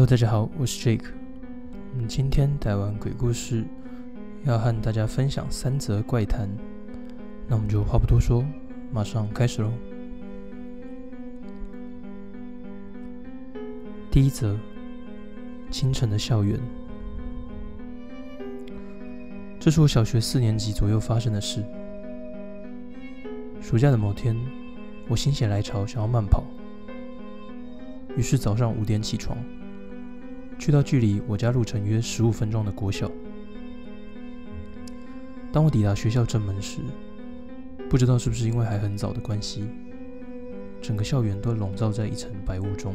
Hello，大家好，我是 Jake。嗯，今天带完鬼故事，要和大家分享三则怪谈。那我们就话不多说，马上开始喽。第一则，清晨的校园。这是我小学四年级左右发生的事。暑假的某天，我心血来潮想要慢跑，于是早上五点起床。去到距离我家路程约十五分钟的国小。当我抵达学校正门时，不知道是不是因为还很早的关系，整个校园都笼罩在一层白雾中。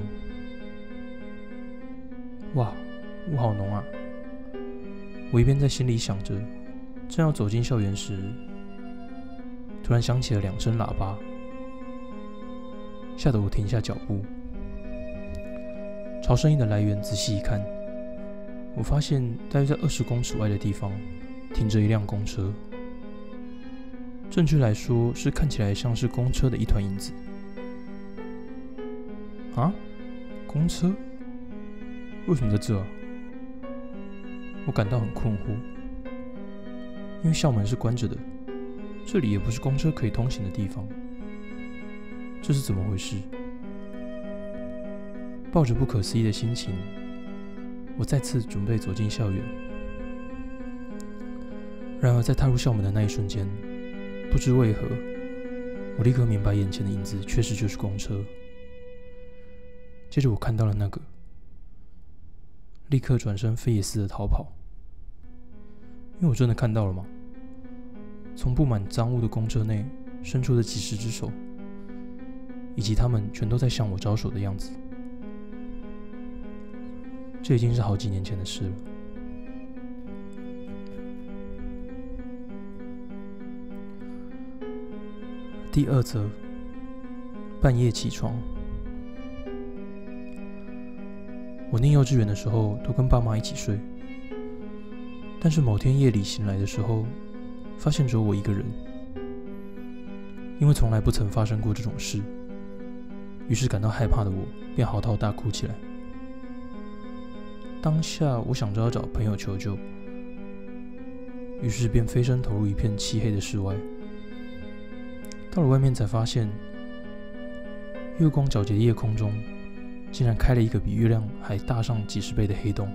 哇，雾好浓啊！我一边在心里想着，正要走进校园时，突然响起了两声喇叭，吓得我停下脚步。朝声音的来源仔细一看，我发现大约在二十公尺外的地方停着一辆公车。正确来说是看起来像是公车的一团影子。啊，公车？为什么在这？我感到很困惑，因为校门是关着的，这里也不是公车可以通行的地方。这是怎么回事？抱着不可思议的心情，我再次准备走进校园。然而，在踏入校门的那一瞬间，不知为何，我立刻明白眼前的影子确实就是公车。接着，我看到了那个，立刻转身飞也似的逃跑。因为我真的看到了吗？从布满脏物的公车内伸出的几十只手，以及他们全都在向我招手的样子。这已经是好几年前的事了。第二则，半夜起床。我念幼稚园的时候都跟爸妈一起睡，但是某天夜里醒来的时候，发现只有我一个人。因为从来不曾发生过这种事，于是感到害怕的我便嚎啕大哭起来。当下，我想着要找朋友求救，于是便飞身投入一片漆黑的室外。到了外面，才发现月光皎洁的夜空中，竟然开了一个比月亮还大上几十倍的黑洞。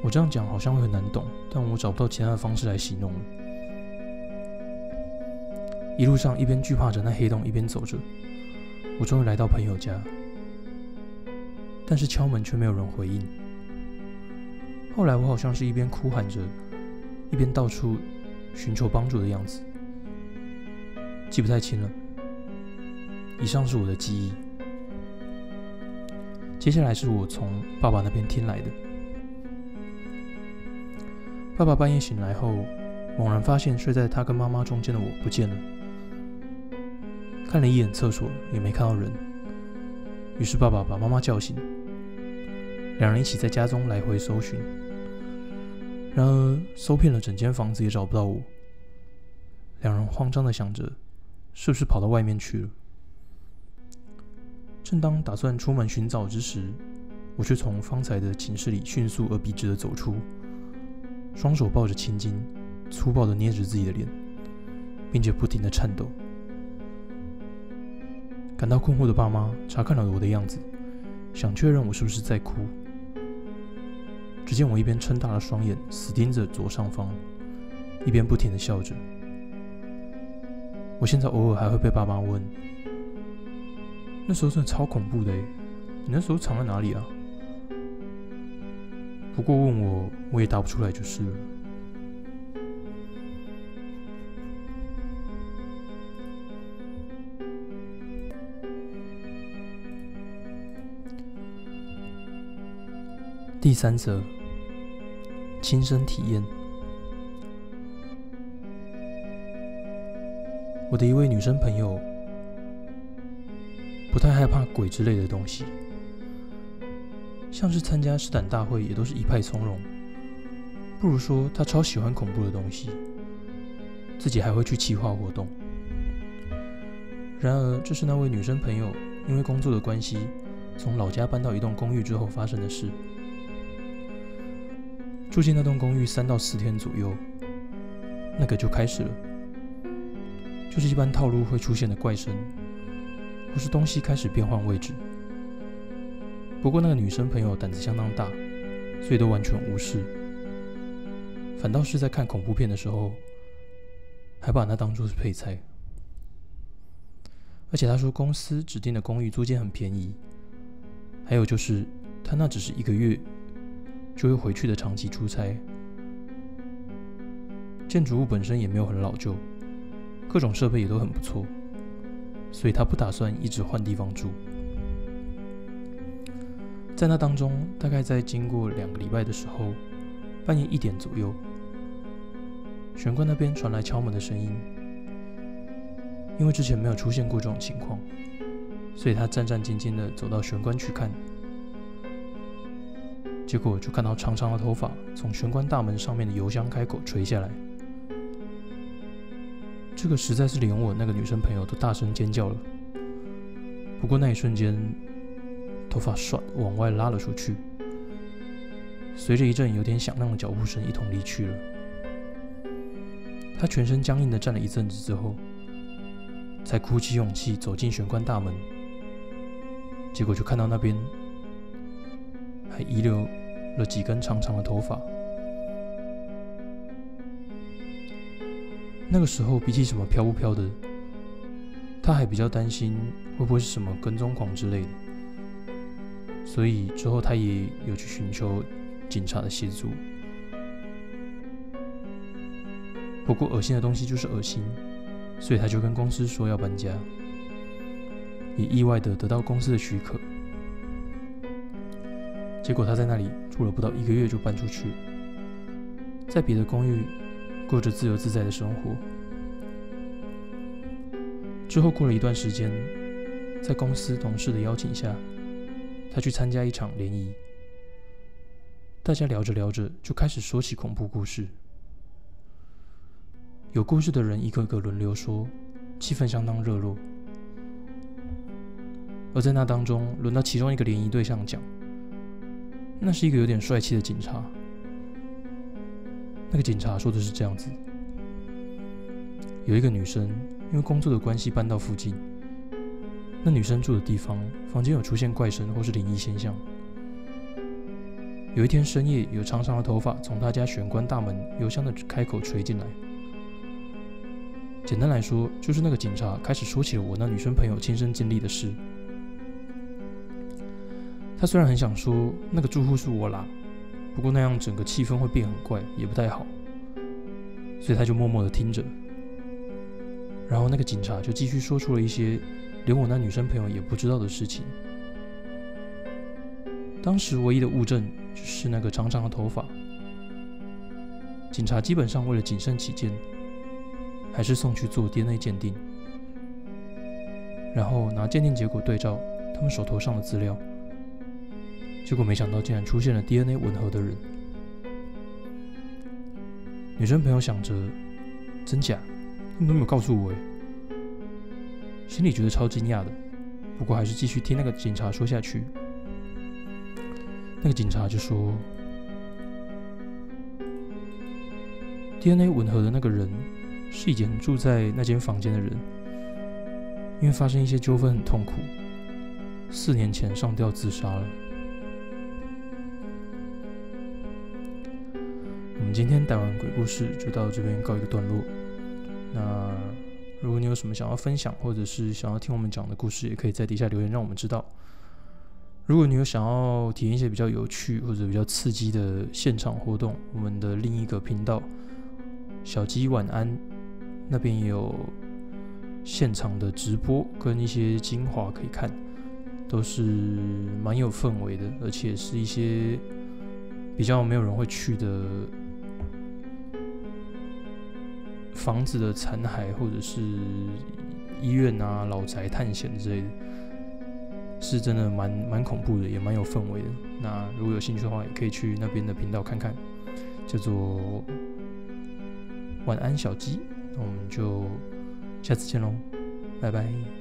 我这样讲好像会很难懂，但我找不到其他的方式来形容了。一路上一边惧怕着那黑洞，一边走着，我终于来到朋友家。但是敲门却没有人回应。后来我好像是一边哭喊着，一边到处寻求帮助的样子，记不太清了。以上是我的记忆。接下来是我从爸爸那边听来的。爸爸半夜醒来后，猛然发现睡在他跟妈妈中间的我不见了。看了一眼厕所，也没看到人。于是爸爸把妈妈叫醒。两人一起在家中来回搜寻，然而搜遍了整间房子也找不到我。两人慌张的想着，是不是跑到外面去了？正当打算出门寻找之时，我却从方才的寝室里迅速而笔直的走出，双手抱着青筋，粗暴的捏着自己的脸，并且不停的颤抖。感到困惑的爸妈查看了我的样子，想确认我是不是在哭。只见我一边撑大了双眼，死盯着左上方，一边不停的笑着。我现在偶尔还会被爸妈问：“那时候真的超恐怖的，你那时候藏在哪里啊？”不过问我，我也答不出来就是了。第三则。亲身体验。我的一位女生朋友不太害怕鬼之类的东西，像是参加试胆大会也都是一派从容。不如说，她超喜欢恐怖的东西，自己还会去企划活动。然而，这是那位女生朋友因为工作的关系，从老家搬到一栋公寓之后发生的事。住进那栋公寓三到四天左右，那个就开始了，就是一般套路会出现的怪声，或是东西开始变换位置。不过那个女生朋友胆子相当大，所以都完全无视，反倒是在看恐怖片的时候，还把那当作是配菜。而且他说公司指定的公寓租金很便宜，还有就是他那只是一个月。就会回去的长期出差。建筑物本身也没有很老旧，各种设备也都很不错，所以他不打算一直换地方住。在那当中，大概在经过两个礼拜的时候，半夜一点左右，玄关那边传来敲门的声音。因为之前没有出现过这种情况，所以他战战兢兢的走到玄关去看。结果就看到长长的头发从玄关大门上面的油箱开口垂下来，这个实在是连我那个女生朋友都大声尖叫了。不过那一瞬间，头发唰往外拉了出去，随着一阵有点响亮的脚步声一同离去了。她全身僵硬的站了一阵子之后，才鼓起勇气走进玄关大门，结果就看到那边。还遗留了几根长长的头发。那个时候，比起什么飘不飘的，他还比较担心会不会是什么跟踪狂之类的。所以之后他也有去寻求警察的协助。不过恶心的东西就是恶心，所以他就跟公司说要搬家，也意外的得到公司的许可。结果他在那里住了不到一个月就搬出去，在别的公寓过着自由自在的生活。之后过了一段时间，在公司同事的邀请下，他去参加一场联谊。大家聊着聊着就开始说起恐怖故事，有故事的人一个个轮流说，气氛相当热络。而在那当中，轮到其中一个联谊对象讲。那是一个有点帅气的警察。那个警察说的是这样子：有一个女生因为工作的关系搬到附近，那女生住的地方房间有出现怪声或是灵异现象。有一天深夜，有长长的头发从她家玄关大门邮箱的开口垂进来。简单来说，就是那个警察开始说起了我那女生朋友亲身经历的事。他虽然很想说那个住户是我啦，不过那样整个气氛会变很怪，也不太好，所以他就默默的听着。然后那个警察就继续说出了一些连我那女生朋友也不知道的事情。当时唯一的物证就是那个长长的头发。警察基本上为了谨慎起见，还是送去做 DNA 鉴定，然后拿鉴定结果对照他们手头上的资料。结果没想到，竟然出现了 DNA 吻合的人。女生朋友想着，真假，他们都没有告诉我，哎，心里觉得超惊讶的。不过还是继续听那个警察说下去。那个警察就说，DNA 吻合的那个人是以前住在那间房间的人，因为发生一些纠纷很痛苦，四年前上吊自杀了。今天带完鬼故事就到这边告一个段落。那如果你有什么想要分享，或者是想要听我们讲的故事，也可以在底下留言让我们知道。如果你有想要体验一些比较有趣或者比较刺激的现场活动，我们的另一个频道“小鸡晚安”那边也有现场的直播跟一些精华可以看，都是蛮有氛围的，而且是一些比较没有人会去的。房子的残骸，或者是医院啊、老宅探险之类的，是真的蛮蛮恐怖的，也蛮有氛围的。那如果有兴趣的话，也可以去那边的频道看看，叫做“晚安小鸡”。那我们就下次见喽，拜拜。